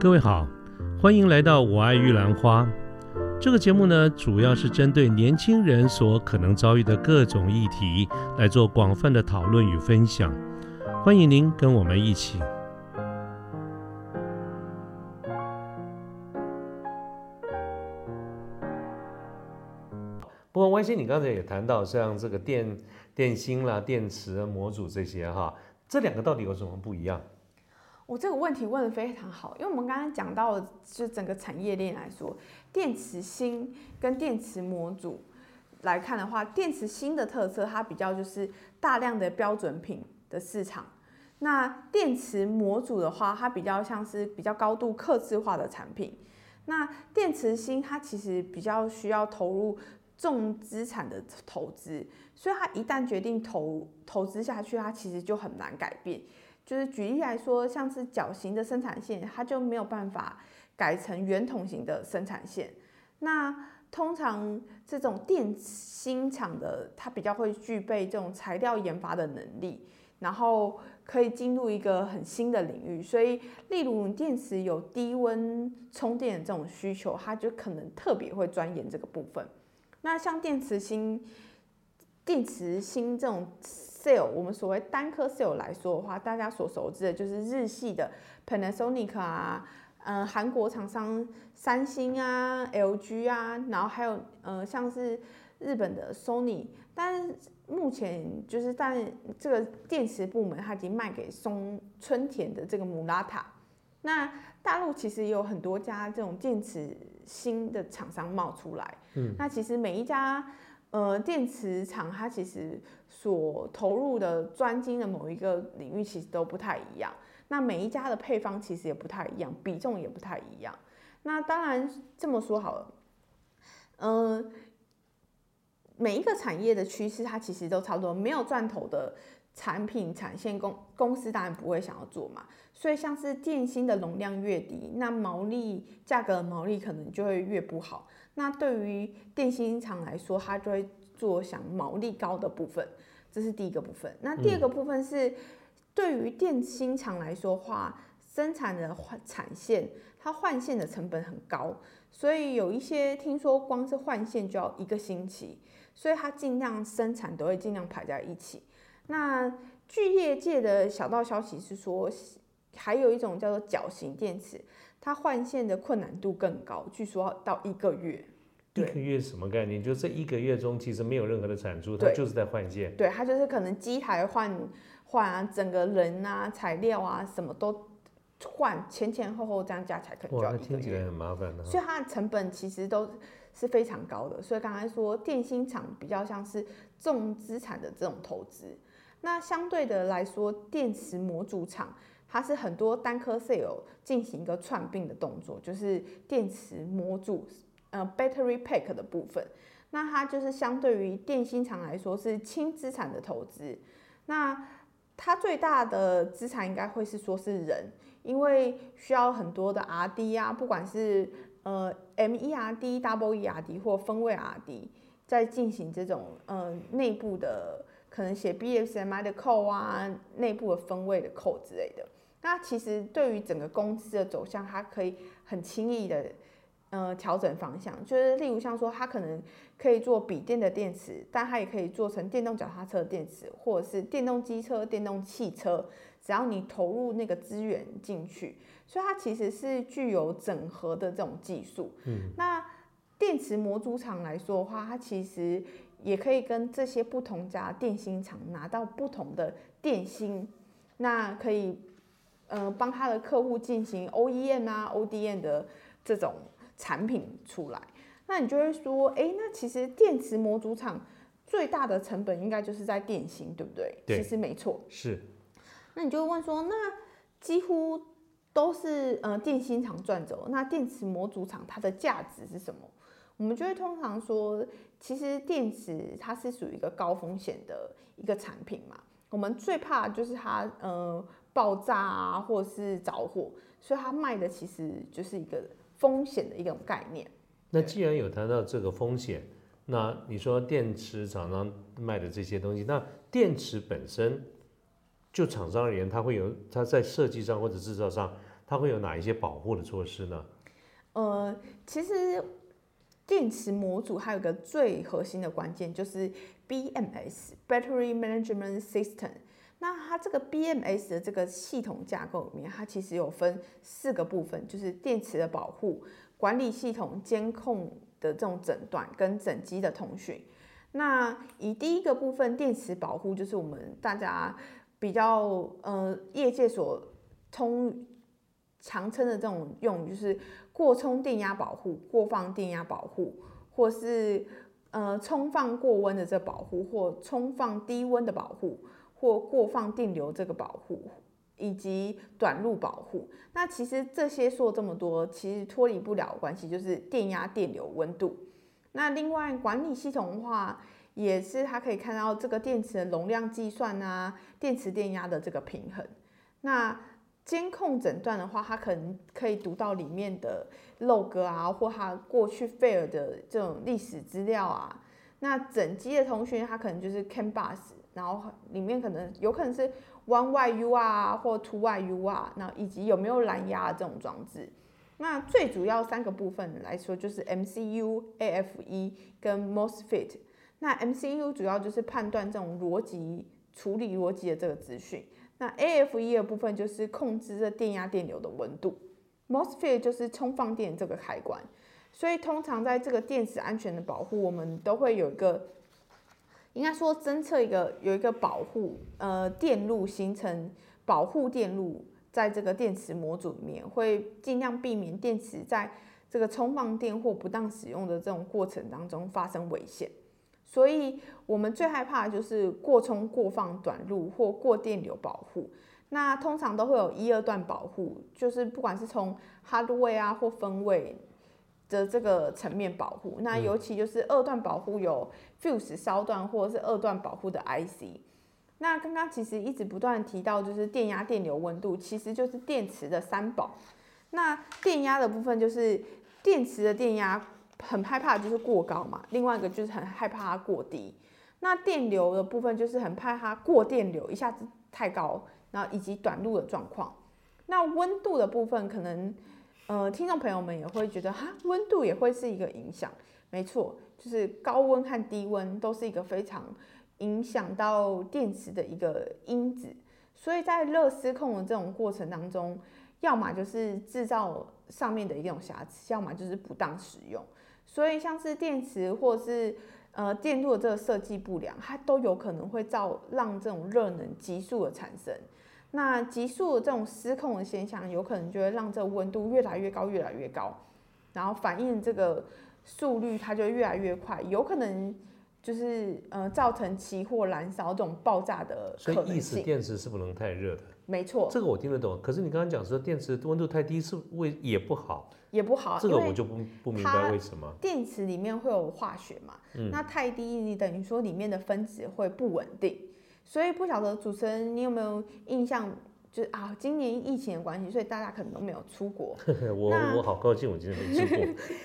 各位好，欢迎来到我爱玉兰花。这个节目呢，主要是针对年轻人所可能遭遇的各种议题来做广泛的讨论与分享。欢迎您跟我们一起。不过，关心你刚才也谈到，像这个电电芯啦、电池模组这些哈，这两个到底有什么不一样？我这个问题问的非常好，因为我们刚刚讲到，就整个产业链来说，电池芯跟电池模组来看的话，电池芯的特色，它比较就是大量的标准品的市场。那电池模组的话，它比较像是比较高度刻制化的产品。那电池芯它其实比较需要投入重资产的投资，所以它一旦决定投投资下去，它其实就很难改变。就是举例来说，像是角型的生产线，它就没有办法改成圆筒型的生产线。那通常这种电芯厂的，它比较会具备这种材料研发的能力，然后可以进入一个很新的领域。所以，例如电池有低温充电的这种需求，它就可能特别会钻研这个部分。那像电池芯、电池芯这种。cell，我们所谓单颗 sell 来说的话，大家所熟知的就是日系的 Panasonic 啊，嗯，韩国厂商三星啊、LG 啊，然后还有呃像是日本的 Sony，但是目前就是在这个电池部门，它已经卖给松春田的这个姆拉塔。那大陆其实也有很多家这种电池新的厂商冒出来，嗯，那其实每一家。呃，电池厂它其实所投入的专精的某一个领域其实都不太一样，那每一家的配方其实也不太一样，比重也不太一样。那当然这么说好了，嗯，每一个产业的趋势它其实都差不多，没有赚头的产品产线公公司当然不会想要做嘛。所以像是电芯的容量越低，那毛利价格的毛利可能就会越不好。那对于电芯厂来说，它就会做想毛利高的部分，这是第一个部分。那第二个部分是，对于电芯厂来说话，生产的换产线，它换线的成本很高，所以有一些听说光是换线就要一个星期，所以它尽量生产都会尽量排在一起。那据业界的小道消息是说，还有一种叫做角型电池。它换线的困难度更高，据说要到一个月。一个月什么概念？就这一个月中，其实没有任何的产出，它就是在换线。对，它就是可能机台换换啊，整个人啊、材料啊，什么都换，前前后后这样加起来可能就要一个月。听起来很麻烦的。所以它的成本其实都是非常高的。所以刚才说电芯厂比较像是重资产的这种投资，那相对的来说，电池模组厂。它是很多单颗 cell 进行一个串并的动作，就是电池模组，呃，battery pack 的部分。那它就是相对于电芯厂来说是轻资产的投资。那它最大的资产应该会是说是人，因为需要很多的 RD 啊，不管是呃 MERD、Double ERD 或分位 RD，在进行这种呃内部的可能写 BSMI 的扣啊，内部的分位的扣之类的。那其实对于整个公司的走向，它可以很轻易的，呃，调整方向。就是例如像说，它可能可以做笔电的电池，但它也可以做成电动脚踏车的电池，或者是电动机车、电动汽车。只要你投入那个资源进去，所以它其实是具有整合的这种技术。嗯。那电池模组厂来说的话，它其实也可以跟这些不同家电芯厂拿到不同的电芯，那可以。呃，帮他的客户进行 OEM 啊、ODM 的这种产品出来，那你就会说，哎，那其实电池模组厂最大的成本应该就是在电芯，对不对？对，其实没错。是。那你就会问说，那几乎都是呃电芯厂赚走，那电池模组厂它的价值是什么？我们就会通常说，其实电池它是属于一个高风险的一个产品嘛，我们最怕就是它呃。爆炸啊，或是着火，所以它卖的其实就是一个风险的一种概念。那既然有谈到这个风险，那你说电池厂商卖的这些东西，那电池本身就厂商而言，它会有它在设计上或者制造上，它会有哪一些保护的措施呢？呃，其实电池模组还有个最核心的关键就是 BMS（Battery Management System）。那它这个 BMS 的这个系统架构里面，它其实有分四个部分，就是电池的保护、管理系统、监控的这种诊断跟整机的通讯。那以第一个部分电池保护，就是我们大家比较呃业界所通常称的这种用语，就是过充电压保护、过放电压保护，或是呃充放过温的这保护，或充放低温的保护。或过放电流这个保护，以及短路保护，那其实这些说这么多，其实脱离不了关系，就是电压、电流、温度。那另外管理系统的话，也是它可以看到这个电池的容量计算啊，电池电压的这个平衡。那监控诊断的话，它可能可以读到里面的 log 啊，或它过去 fail 的这种历史资料啊。那整机的通讯，它可能就是 CAN bus。然后里面可能有可能是 One YU 啊，或 Two YU 啊，那以及有没有蓝牙这种装置。那最主要三个部分来说，就是 MCU、AFE 跟 MOSFET。那 MCU 主要就是判断这种逻辑处理逻辑的这个资讯。那 AFE 的部分就是控制这电压、电流的温度。MOSFET 就是充放电这个开关。所以通常在这个电池安全的保护，我们都会有一个。应该说，侦测一个有一个保护，呃，电路形成保护电路，在这个电池模组里面，会尽量避免电池在这个充放电或不当使用的这种过程当中发生危险。所以，我们最害怕的就是过充、过放、短路或过电流保护。那通常都会有一二段保护，就是不管是从 hardware 啊或分位。的这个层面保护，那尤其就是二段保护有 fuse 烧断或者是二段保护的 IC。那刚刚其实一直不断提到就是电压、电流、温度，其实就是电池的三宝。那电压的部分就是电池的电压很害怕就是过高嘛，另外一个就是很害怕它过低。那电流的部分就是很怕它过电流一下子太高，然后以及短路的状况。那温度的部分可能。呃，听众朋友们也会觉得哈，温度也会是一个影响。没错，就是高温和低温都是一个非常影响到电池的一个因子。所以在热失控的这种过程当中，要么就是制造上面的一种瑕疵，要么就是不当使用。所以像是电池或是呃电路的这个设计不良，它都有可能会造让这种热能急速的产生。那急速的这种失控的现象，有可能就会让这个温度越来越高，越来越高，然后反应这个速率它就越来越快，有可能就是呃造成起火燃烧这种爆炸的可能性。所以意思电池是不能太热的。没错。这个我听得懂。可是你刚刚讲说电池温度太低是为也不好。也不好。这个我就不不明白为什么。电池里面会有化学嘛？嗯。那太低，你等于说里面的分子会不稳定。所以不晓得主持人你有没有印象？就是啊，今年疫情的关系，所以大家可能都没有出国。我我好高兴，我今天没出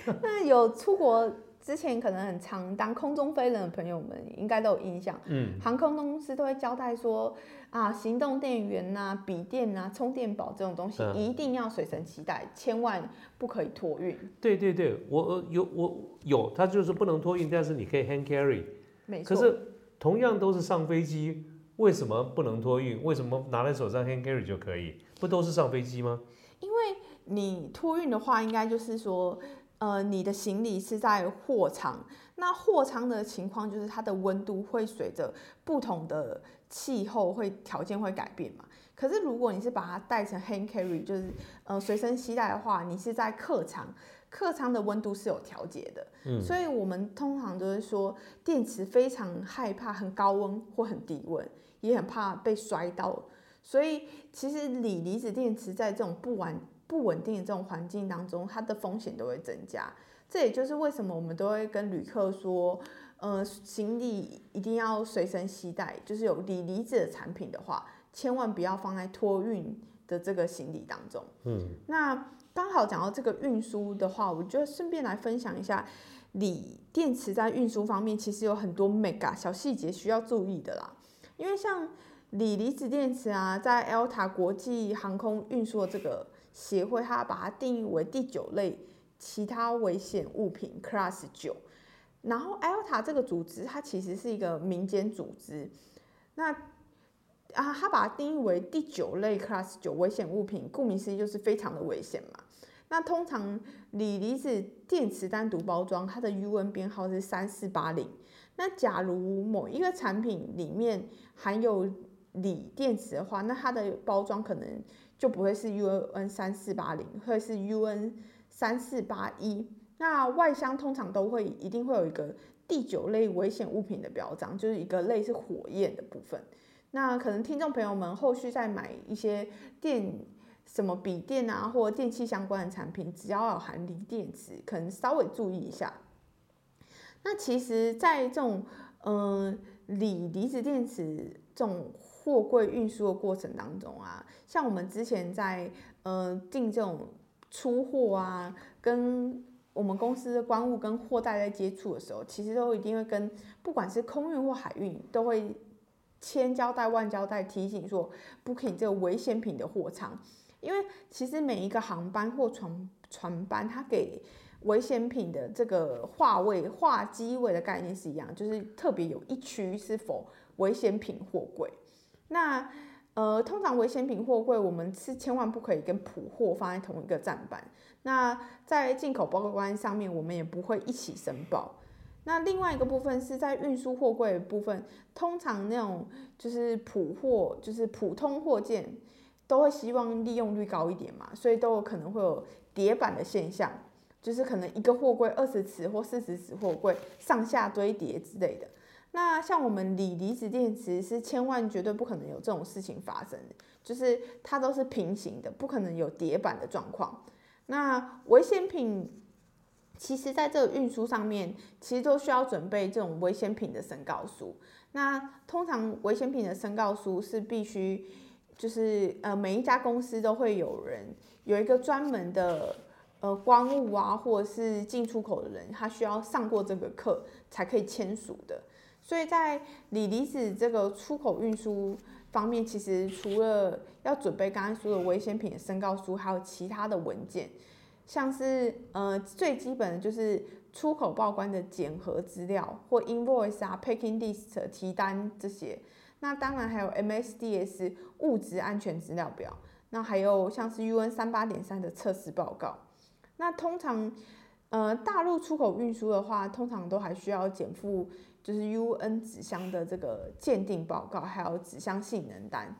国。那有出国之前可能很常当空中飞人的朋友们，应该都有印象。嗯，航空公司都会交代说啊，行动电源呐、笔电呐、充电宝这种东西一定要随身携带，千万不可以托运。对对对，我有我有，它就是不能托运，但是你可以 hand carry。没错。可是同样都是上飞机。为什么不能托运？为什么拿在手上 hand carry 就可以？不都是上飞机吗？因为你托运的话，应该就是说，呃，你的行李是在货舱，那货舱的情况就是它的温度会随着不同的气候会条件会改变嘛。可是如果你是把它带成 hand carry，就是呃随身携带的话，你是在客舱。客舱的温度是有调节的，嗯，所以我们通常都是说，电池非常害怕很高温或很低温，也很怕被摔到，所以其实锂离子电池在这种不稳不稳定的这种环境当中，它的风险都会增加。这也就是为什么我们都会跟旅客说，呃，行李一定要随身携带，就是有锂离子的产品的话，千万不要放在托运的这个行李当中，嗯，那。刚好讲到这个运输的话，我就顺便来分享一下锂电池在运输方面其实有很多 mega 小细节需要注意的啦。因为像锂离子电池啊，在 ELTA 国际航空运输的这个协会，它把它定义为第九类其他危险物品 Class 九。然后 ELTA 这个组织，它其实是一个民间组织，那啊，它把它定义为第九类 Class 九危险物品，顾名思义就是非常的危险嘛。那通常锂离子电池单独包装，它的 UN 编号是三四八零。那假如某一个产品里面含有锂电池的话，那它的包装可能就不会是 UN 三四八零，会是 UN 三四八一。那外箱通常都会一定会有一个第九类危险物品的标章，就是一个类似火焰的部分。那可能听众朋友们后续再买一些电什么笔电啊，或电器相关的产品，只要有含锂电池，可能稍微注意一下。那其实，在这种嗯锂离子电池这种货柜运输的过程当中啊，像我们之前在呃进这种出货啊，跟我们公司的关务跟货代在接触的时候，其实都一定会跟不管是空运或海运，都会千交代万交代提醒说，booking 这个危险品的货仓，因为其实每一个航班或船船班，它给危险品的这个划位、划机位的概念是一样，就是特别有一区是否危险品货柜。那呃，通常危险品货柜我们是千万不可以跟普货放在同一个站板。那在进口报关上面，我们也不会一起申报。那另外一个部分是在运输货柜部分，通常那种就是普货，就是普通货件，都会希望利用率高一点嘛，所以都有可能会有叠板的现象。就是可能一个货柜二十尺或四十尺货柜上下堆叠之类的。那像我们锂离子电池是千万绝对不可能有这种事情发生的，就是它都是平行的，不可能有叠板的状况。那危险品其实在这个运输上面，其实都需要准备这种危险品的申告书。那通常危险品的申告书是必须，就是呃每一家公司都会有人有一个专门的。呃，光务啊，或者是进出口的人，他需要上过这个课才可以签署的。所以在锂离子这个出口运输方面，其实除了要准备刚刚说的危险品的申告书，还有其他的文件，像是呃最基本的就是出口报关的检核资料或 invoice 啊、packing list 提单这些。那当然还有 MSDS 物质安全资料表，那还有像是 UN 三八点三的测试报告。那通常，呃，大陆出口运输的话，通常都还需要减负，就是 UN 纸箱的这个鉴定报告，还有纸箱性能单。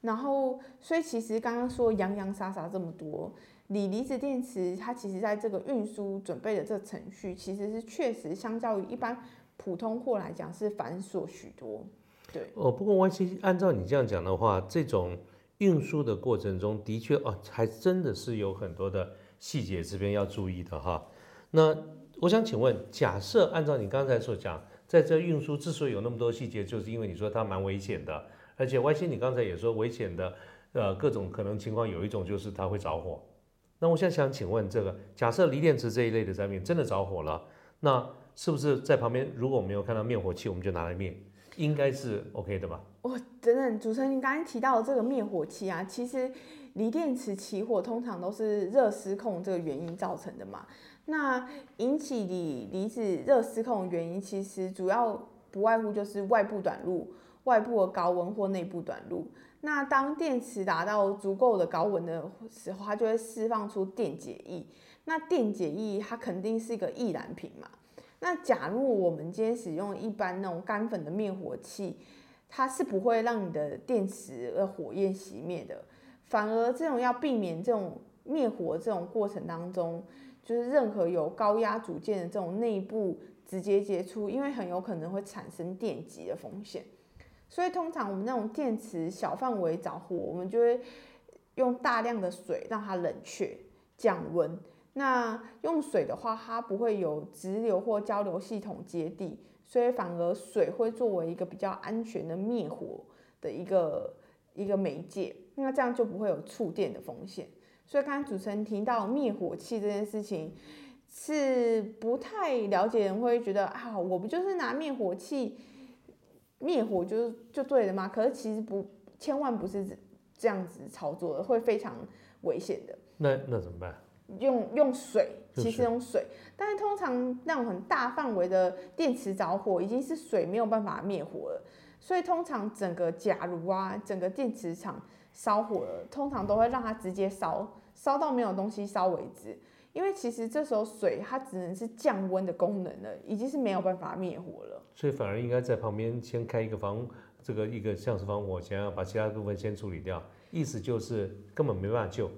然后，所以其实刚刚说洋洋洒洒这么多，锂离子电池它其实在这个运输准备的这个程序，其实是确实相较于一般普通货来讲是繁琐许多。对。哦，不过 Y C 按照你这样讲的话，这种运输的过程中的确哦，还真的是有很多的。细节这边要注意的哈，那我想请问，假设按照你刚才所讲，在这运输之所以有那么多细节，就是因为你说它蛮危险的，而且 Y C 你刚才也说危险的，呃，各种可能情况有一种就是它会着火。那我现在想请问，这个假设锂电池这一类的产品真的着火了，那是不是在旁边如果我没有看到灭火器，我们就拿来灭，应该是 OK 的吧？我，等等，主持人，你刚才提到的这个灭火器啊，其实。锂电池起火通常都是热失控这个原因造成的嘛？那引起锂离子热失控的原因，其实主要不外乎就是外部短路、外部的高温或内部短路。那当电池达到足够的高温的时候，它就会释放出电解液。那电解液它肯定是一个易燃品嘛？那假如我们今天使用一般那种干粉的灭火器，它是不会让你的电池的火焰熄灭的。反而这种要避免这种灭火这种过程当中，就是任何有高压组件的这种内部直接接触，因为很有可能会产生电极的风险。所以通常我们那种电池小范围着火，我们就会用大量的水让它冷却降温。那用水的话，它不会有直流或交流系统接地，所以反而水会作为一个比较安全的灭火的一个一个媒介。那这样就不会有触电的风险，所以刚才主持人提到灭火器这件事情，是不太了解人会觉得啊，我不就是拿灭火器灭火就是就对了吗？可是其实不，千万不是这样子操作的，会非常危险的。那那怎么办？用用水，其实用水，但是通常那种很大范围的电池着火，已经是水没有办法灭火了，所以通常整个假如啊，整个电池厂烧火了，通常都会让它直接烧，烧到没有东西烧为止。因为其实这时候水它只能是降温的功能了，已经是没有办法灭火了。所以反而应该在旁边先开一个防这个一个像是防火墙，要把其他部分先处理掉。意思就是根本没办法救。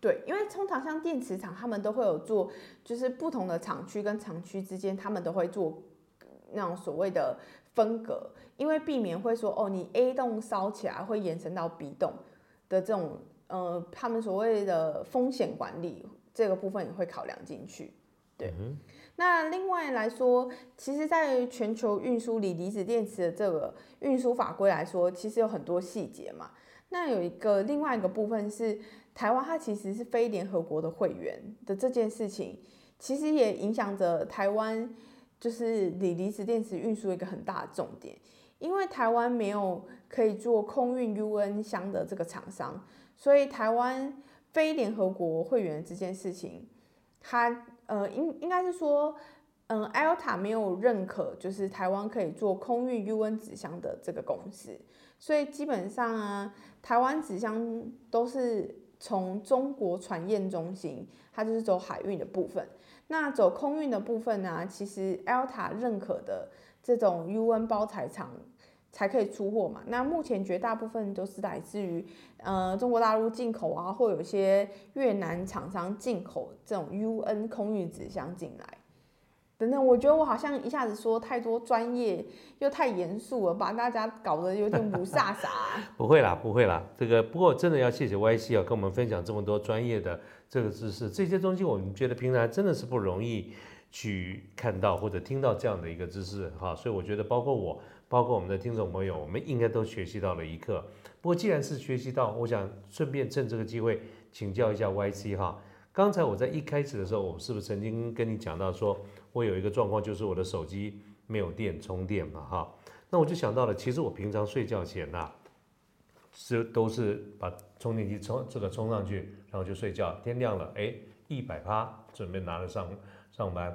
对，因为通常像电池厂，他们都会有做，就是不同的厂区跟厂区之间，他们都会做那种所谓的分隔，因为避免会说哦，你 A 栋烧起来会延伸到 B 栋的这种呃，他们所谓的风险管理这个部分也会考量进去。对，那另外来说，其实在全球运输锂离子电池的这个运输法规来说，其实有很多细节嘛。那有一个另外一个部分是，台湾它其实是非联合国的会员的这件事情，其实也影响着台湾就是锂离子电池运输一个很大的重点，因为台湾没有可以做空运 UN 箱的这个厂商，所以台湾非联合国会员这件事情，它呃应应该是说。嗯，Alta 没有认可，就是台湾可以做空运 UN 纸箱的这个公司，所以基本上啊，台湾纸箱都是从中国船验中心，它就是走海运的部分。那走空运的部分呢，其实 ELTA 认可的这种 UN 包材厂才可以出货嘛。那目前绝大部分都是来自于呃中国大陆进口啊，或有些越南厂商进口这种 UN 空运纸箱进来。等等，我觉得我好像一下子说太多专业又太严肃了，把大家搞得有点不飒飒。不会啦，不会啦，这个不过真的要谢谢 Y C 啊，跟我们分享这么多专业的这个知识，这些东西我们觉得平常真的是不容易去看到或者听到这样的一个知识哈，所以我觉得包括我，包括我们的听众朋友，我们应该都学习到了一课。不过既然是学习到，我想顺便趁这个机会请教一下 Y C 哈。刚才我在一开始的时候，我是不是曾经跟你讲到，说我有一个状况，就是我的手机没有电充电嘛，哈，那我就想到了，其实我平常睡觉前呐，是都是把充电器充这个充上去，然后就睡觉，天亮了，哎，一百趴，准备拿着上上班，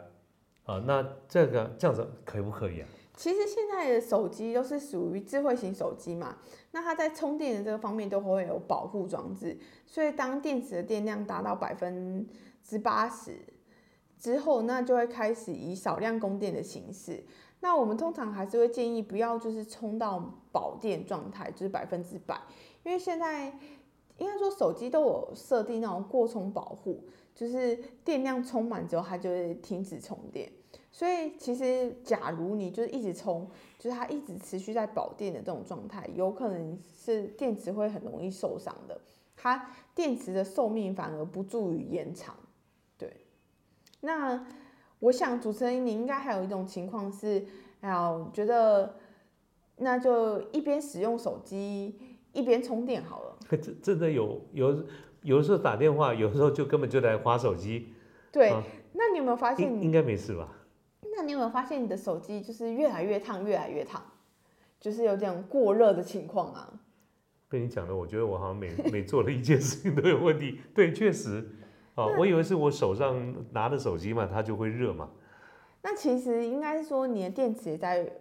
啊，那这个这样子可不可以啊？其实现在的手机都是属于智慧型手机嘛，那它在充电的这个方面都会有保护装置，所以当电池的电量达到百分之八十之后，那就会开始以少量供电的形式。那我们通常还是会建议不要就是充到保电状态，就是百分之百，因为现在应该说手机都有设定那种过充保护，就是电量充满之后它就会停止充电。所以其实，假如你就是一直充，就是它一直持续在保电的这种状态，有可能是电池会很容易受伤的。它电池的寿命反而不助于延长。对。那我想主持人你应该还有一种情况是，哎呀，觉得那就一边使用手机一边充电好了。真真的有有有的时候打电话，有的时候就根本就在划手机。对。那你有没有发现？应该没事吧？那你有没有发现你的手机就是越来越烫，越来越烫，就是有这种过热的情况啊？被你讲的，我觉得我好像每每做了一件事情都有问题。对，确实，哦，我以为是我手上拿的手机嘛，它就会热嘛。那其实应该是说你的电池也在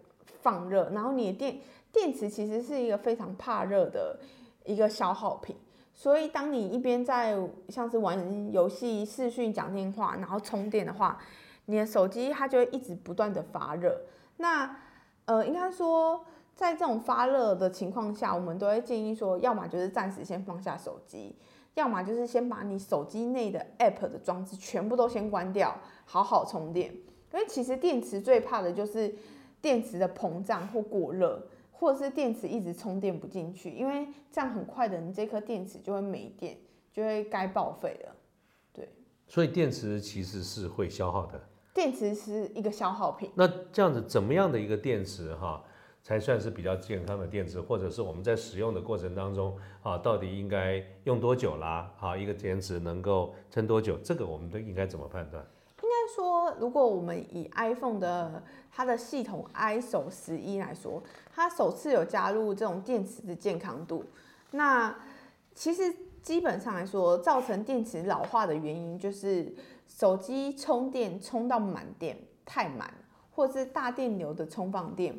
放热，然后你的电电池其实是一个非常怕热的一个消耗品，所以当你一边在像是玩游戏、视讯、讲电话，然后充电的话。你的手机它就会一直不断的发热，那呃应该说在这种发热的情况下，我们都会建议说，要么就是暂时先放下手机，要么就是先把你手机内的 App 的装置全部都先关掉，好好充电。因为其实电池最怕的就是电池的膨胀或过热，或者是电池一直充电不进去，因为这样很快的你这颗电池就会没电，就会该报废了。对，所以电池其实是会消耗的。电池是一个消耗品，那这样子怎么样的一个电池哈，才算是比较健康的电池，或者是我们在使用的过程当中啊，到底应该用多久啦？啊，一个电池能够撑多久？这个我们都应该怎么判断？应该说，如果我们以 iPhone 的它的系统 ISO 十一来说，它首次有加入这种电池的健康度，那其实基本上来说，造成电池老化的原因就是手机充电充到满电太满，或者是大电流的充放电，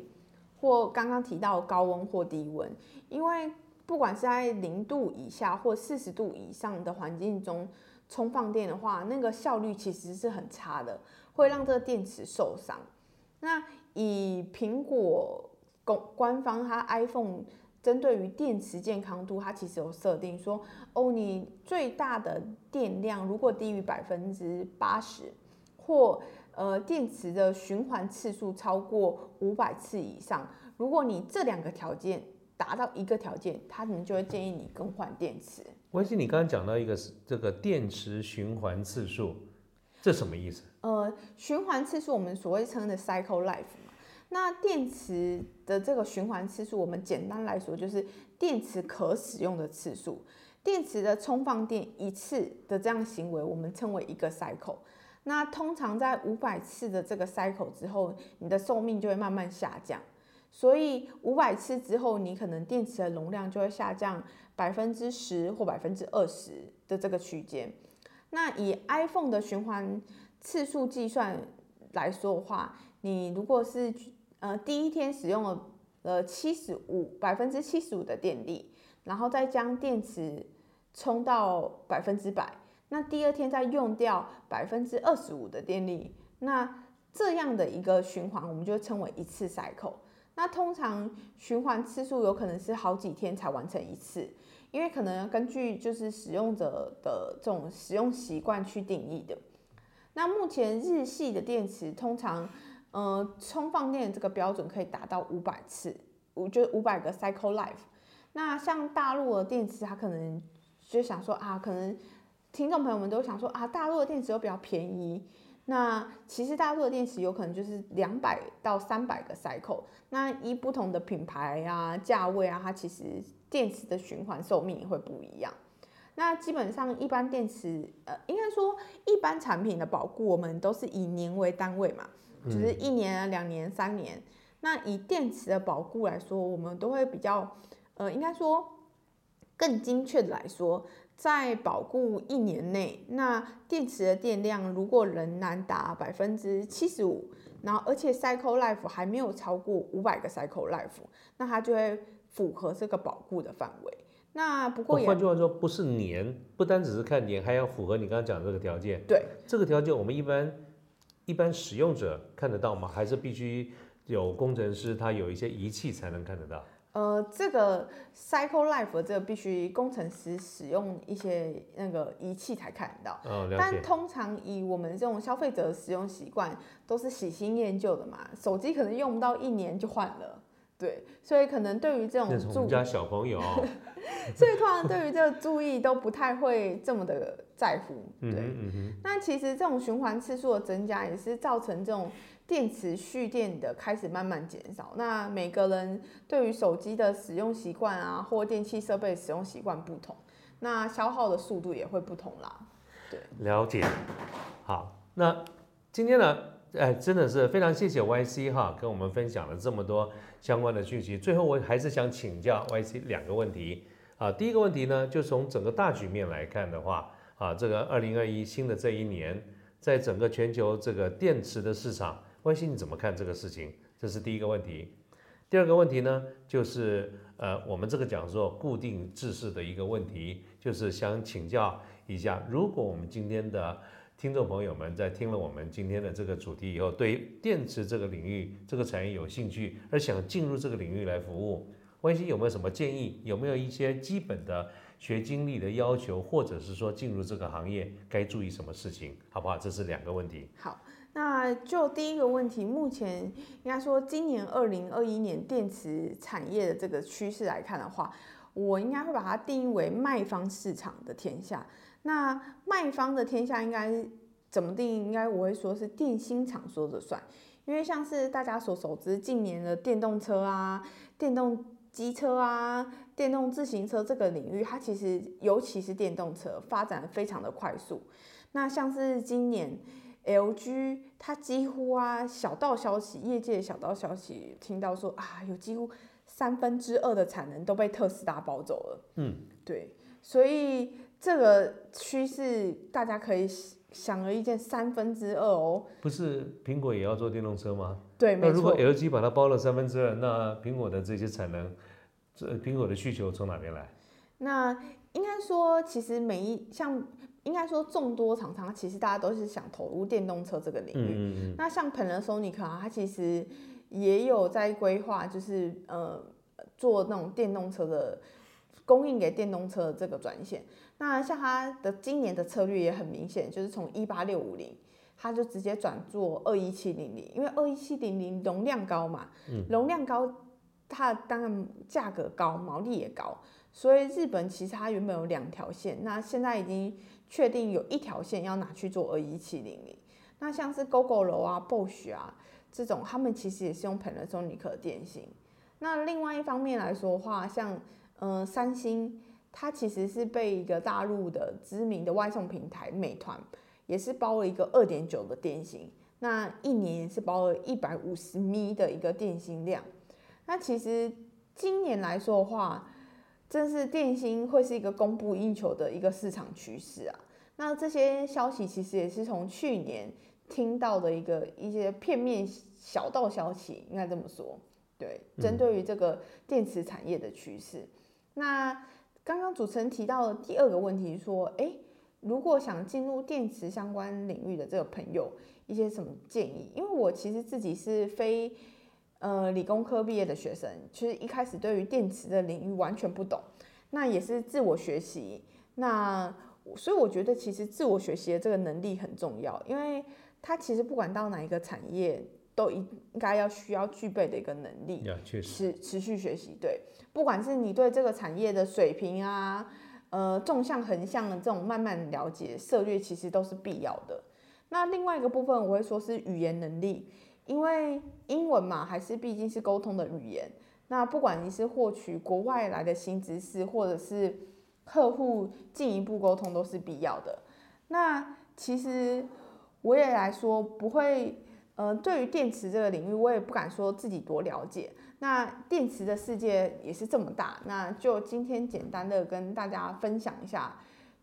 或刚刚提到高温或低温，因为不管是在零度以下或四十度以上的环境中充放电的话，那个效率其实是很差的，会让这个电池受伤。那以苹果公官方它 iPhone 针对于电池健康度，它其实有设定说，哦，你最大的电量如果低于百分之八十，或呃电池的循环次数超过五百次以上，如果你这两个条件达到一个条件，他们就会建议你更换电池。关心你刚刚讲到一个是这个电池循环次数，这什么意思？呃，循环次数我们所谓称的 cycle life 嘛。那电池的这个循环次数，我们简单来说就是电池可使用的次数。电池的充放电一次的这样行为，我们称为一个 cycle。那通常在五百次的这个 cycle 之后，你的寿命就会慢慢下降。所以五百次之后，你可能电池的容量就会下降百分之十或百分之二十的这个区间。那以 iPhone 的循环次数计算来说的话，你如果是呃第一天使用了呃七十五百分之七十五的电力，然后再将电池充到百分之百，那第二天再用掉百分之二十五的电力，那这样的一个循环，我们就称为一次 cycle。那通常循环次数有可能是好几天才完成一次，因为可能根据就是使用者的这种使用习惯去定义的。那目前日系的电池通常，呃，充放电这个标准可以达到五百次，五就五百个 cycle life。那像大陆的电池，它可能就想说啊，可能听众朋友们都想说啊，大陆的电池又比较便宜。那其实大陆的电池有可能就是两百到三百个 cycle，那一不同的品牌啊、价位啊，它其实电池的循环寿命也会不一样。那基本上一般电池，呃，应该说一般产品的保固，我们都是以年为单位嘛，就是一年、两年、三年。那以电池的保固来说，我们都会比较，呃，应该说更精确的来说。在保固一年内，那电池的电量如果仍然达百分之七十五，然后而且 cycle life 还没有超过五百个 cycle life，那它就会符合这个保固的范围。那不过也，换句话说，不是年，不单只是看年，还要符合你刚刚讲的这个条件。对，这个条件我们一般一般使用者看得到吗？还是必须有工程师他有一些仪器才能看得到？呃，这个 cycle life 这个必须工程师使用一些那个仪器才看得到。哦，但通常以我们这种消费者的使用习惯，都是喜新厌旧的嘛，手机可能用不到一年就换了。对，所以可能对于这种住家小朋友，所以通常对于这个注意都不太会这么的在乎。对，那其实这种循环次数的增加，也是造成这种。电池蓄电的开始慢慢减少，那每个人对于手机的使用习惯啊，或电器设备使用习惯不同，那消耗的速度也会不同啦。对，了解。好，那今天呢，哎，真的是非常谢谢 YC 哈，跟我们分享了这么多相关的讯息。最后，我还是想请教 YC 两个问题啊。第一个问题呢，就从整个大局面来看的话，啊，这个二零二一新的这一年，在整个全球这个电池的市场。，Y C 你怎么看这个事情？这是第一个问题。第二个问题呢，就是呃，我们这个讲座固定制式的一个问题，就是想请教一下，如果我们今天的听众朋友们在听了我们今天的这个主题以后，对电池这个领域、这个产业有兴趣，而想进入这个领域来服务，关心有没有什么建议？有没有一些基本的学经历的要求，或者是说进入这个行业该注意什么事情，好不好？这是两个问题。好。那就第一个问题，目前应该说今年二零二一年电池产业的这个趋势来看的话，我应该会把它定义为卖方市场的天下。那卖方的天下应该怎么定义？应该我会说是电芯厂说了算，因为像是大家所熟知，近年的电动车啊、电动机车啊、电动自行车这个领域，它其实尤其是电动车发展非常的快速。那像是今年。LG 它几乎啊小道消息，业界小道消息听到说啊，有几乎三分之二的产能都被特斯拉包走了。嗯，对，所以这个趋势大家可以想而易见，三分之二哦。不是苹果也要做电动车吗？对，没那如果。LG 把它包了三分之二，那苹果的这些产能，这苹果的需求从哪边来？那应该说，其实每一像应该说众多厂商，其实大家都是想投入电动车这个领域。嗯嗯那像 Panasonic 啊，它其实也有在规划，就是呃做那种电动车的供应给电动车的这个转线。那像它的今年的策略也很明显，就是从一八六五零，它就直接转做二一七零零，因为二一七零零容量高嘛，容量高，它当然价格高，毛利也高，所以日本其实它原本有两条线，那现在已经确定有一条线要拿去做二一七零零。那像是 GoGo 啊、Bosch 啊这种，他们其实也是用 Panasonic 的电芯。那另外一方面来说的话，像呃三星，它其实是被一个大陆的知名的外送平台美团，也是包了一个二点九的电芯，那一年也是包了一百五十米的一个电芯量。那其实今年来说的话，正是电芯会是一个供不应求的一个市场趋势啊。那这些消息其实也是从去年听到的一个一些片面小道消息，应该这么说。对，针对于这个电池产业的趋势，那刚刚主持人提到的第二个问题说，诶，如果想进入电池相关领域的这个朋友，一些什么建议？因为我其实自己是非呃理工科毕业的学生，其实一开始对于电池的领域完全不懂，那也是自我学习。那所以我觉得其实自我学习的这个能力很重要，因为它其实不管到哪一个产业，都应应该要需要具备的一个能力。呀，确实，持持续学习，对，不管是你对这个产业的水平啊，呃，纵向横向的这种慢慢了解策略，其实都是必要的。那另外一个部分，我会说是语言能力，因为英文嘛，还是毕竟是沟通的语言。那不管你是获取国外来的新知识，或者是客户进一步沟通，都是必要的。那其实我也来说不会。呃，对于电池这个领域，我也不敢说自己多了解。那电池的世界也是这么大，那就今天简单的跟大家分享一下，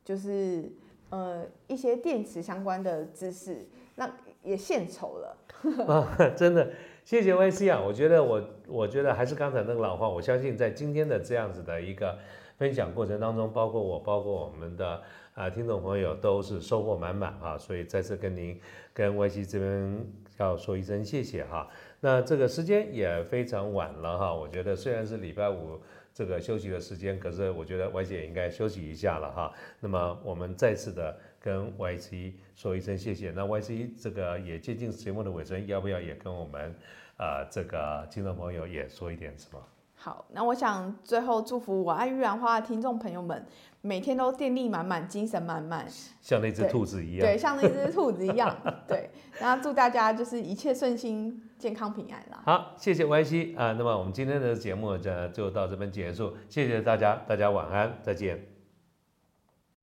就是呃一些电池相关的知识，那也献丑了。真的，谢谢 YC 啊！我觉得我我觉得还是刚才那个老话，我相信在今天的这样子的一个分享过程当中，包括我，包括我们的啊听众朋友，都是收获满满啊！所以再次跟您跟 YC 这边要说一声谢谢哈。那这个时间也非常晚了哈，我觉得虽然是礼拜五这个休息的时间，可是我觉得 YC 也应该休息一下了哈。那么我们再次的跟 YC 说一声谢谢。那 YC 这个也接近节目的尾声，要不要也跟我们呃这个听众朋友也说一点什么？好，那我想最后祝福我爱玉兰花的听众朋友们，每天都电力满满，精神满满，像那只兔子一样。对，像那只兔子一样。对，然后祝大家就是一切顺心、健康平安啦。好，谢谢 YC 啊。那么我们今天的节目就就到这边结束，谢谢大家，大家晚安，再见。